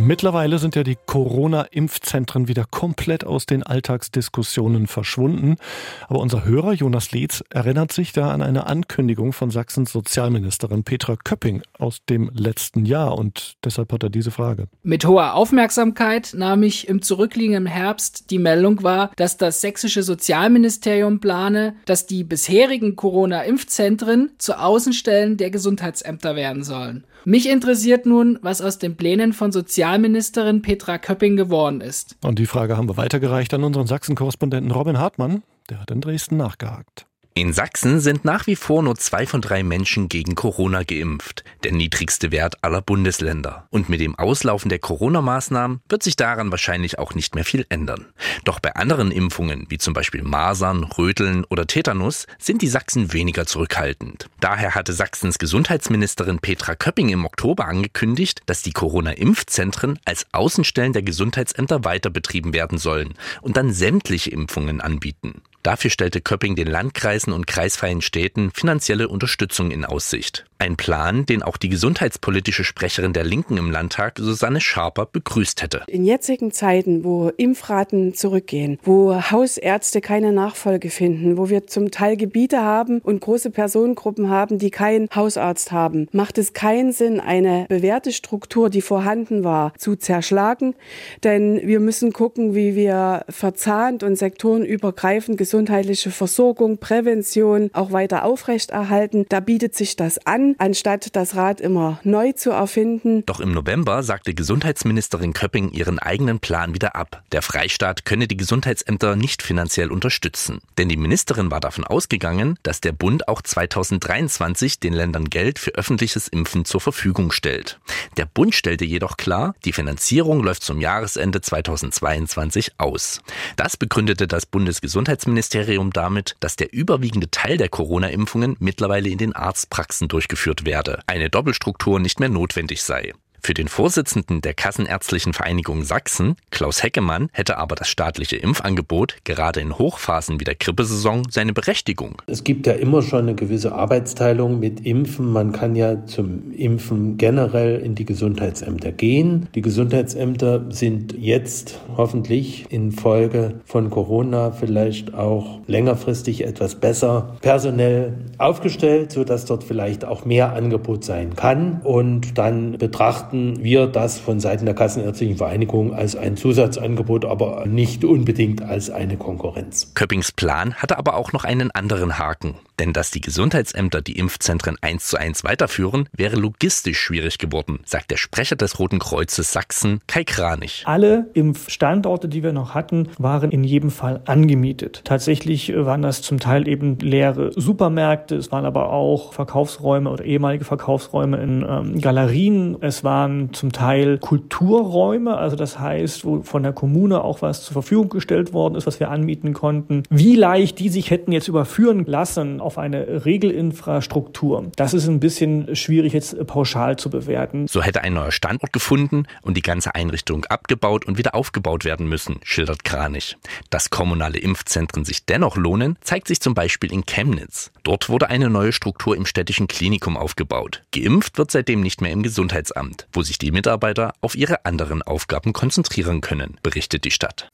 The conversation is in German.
Mittlerweile sind ja die Corona-Impfzentren wieder komplett aus den Alltagsdiskussionen verschwunden. Aber unser Hörer Jonas Lietz erinnert sich da an eine Ankündigung von Sachsens Sozialministerin Petra Köpping aus dem letzten Jahr. Und deshalb hat er diese Frage. Mit hoher Aufmerksamkeit nahm ich im zurückliegenden Herbst die Meldung wahr, dass das sächsische Sozialministerium plane, dass die bisherigen Corona-Impfzentren zu Außenstellen der Gesundheitsämter werden sollen. Mich interessiert nun, was aus den Plänen von Sozialministerin Petra Köpping geworden ist. Und die Frage haben wir weitergereicht an unseren Sachsen-Korrespondenten Robin Hartmann. Der hat in Dresden nachgehakt. In Sachsen sind nach wie vor nur zwei von drei Menschen gegen Corona geimpft, der niedrigste Wert aller Bundesländer. Und mit dem Auslaufen der Corona-Maßnahmen wird sich daran wahrscheinlich auch nicht mehr viel ändern. Doch bei anderen Impfungen, wie zum Beispiel Masern, Röteln oder Tetanus, sind die Sachsen weniger zurückhaltend. Daher hatte Sachsens Gesundheitsministerin Petra Köpping im Oktober angekündigt, dass die Corona-Impfzentren als Außenstellen der Gesundheitsämter weiter betrieben werden sollen und dann sämtliche Impfungen anbieten. Dafür stellte Köpping den Landkreisen und kreisfreien Städten finanzielle Unterstützung in Aussicht. Ein Plan, den auch die gesundheitspolitische Sprecherin der Linken im Landtag, Susanne Scharper, begrüßt hätte. In jetzigen Zeiten, wo Impfraten zurückgehen, wo Hausärzte keine Nachfolge finden, wo wir zum Teil Gebiete haben und große Personengruppen haben, die keinen Hausarzt haben, macht es keinen Sinn, eine bewährte Struktur, die vorhanden war, zu zerschlagen. Denn wir müssen gucken, wie wir verzahnt und sektorenübergreifend gesundheitliche Versorgung, Prävention auch weiter aufrechterhalten. Da bietet sich das an anstatt das Rad immer neu zu erfinden. Doch im November sagte Gesundheitsministerin Köpping ihren eigenen Plan wieder ab. Der Freistaat könne die Gesundheitsämter nicht finanziell unterstützen. Denn die Ministerin war davon ausgegangen, dass der Bund auch 2023 den Ländern Geld für öffentliches Impfen zur Verfügung stellt. Der Bund stellte jedoch klar, die Finanzierung läuft zum Jahresende 2022 aus. Das begründete das Bundesgesundheitsministerium damit, dass der überwiegende Teil der Corona-Impfungen mittlerweile in den Arztpraxen durchgeführt durchgeführt werde, eine Doppelstruktur nicht mehr notwendig sei. Für den Vorsitzenden der Kassenärztlichen Vereinigung Sachsen, Klaus Heckemann, hätte aber das staatliche Impfangebot gerade in Hochphasen wie der Grippesaison seine Berechtigung. Es gibt ja immer schon eine gewisse Arbeitsteilung mit Impfen. Man kann ja zum Impfen generell in die Gesundheitsämter gehen. Die Gesundheitsämter sind jetzt hoffentlich in Folge von Corona vielleicht auch längerfristig etwas besser personell aufgestellt, sodass dort vielleicht auch mehr Angebot sein kann. Und dann betrachten betrachten wir das von Seiten der Kassenärztlichen Vereinigung als ein Zusatzangebot, aber nicht unbedingt als eine Konkurrenz. Köppings Plan hatte aber auch noch einen anderen Haken. Denn dass die Gesundheitsämter die Impfzentren eins zu eins weiterführen, wäre logistisch schwierig geworden, sagt der Sprecher des Roten Kreuzes Sachsen, Kai Kranich. Alle Impfstandorte, die wir noch hatten, waren in jedem Fall angemietet. Tatsächlich waren das zum Teil eben leere Supermärkte, es waren aber auch Verkaufsräume oder ehemalige Verkaufsräume in ähm, Galerien, es waren zum Teil Kulturräume, also das heißt, wo von der Kommune auch was zur Verfügung gestellt worden ist, was wir anmieten konnten. Wie leicht die sich hätten jetzt überführen lassen auf eine Regelinfrastruktur. Das ist ein bisschen schwierig jetzt pauschal zu bewerten. So hätte ein neuer Standort gefunden und die ganze Einrichtung abgebaut und wieder aufgebaut werden müssen, schildert Kranich. Dass kommunale Impfzentren sich dennoch lohnen, zeigt sich zum Beispiel in Chemnitz. Dort wurde eine neue Struktur im städtischen Klinikum aufgebaut. Geimpft wird seitdem nicht mehr im Gesundheitsamt, wo sich die Mitarbeiter auf ihre anderen Aufgaben konzentrieren können, berichtet die Stadt.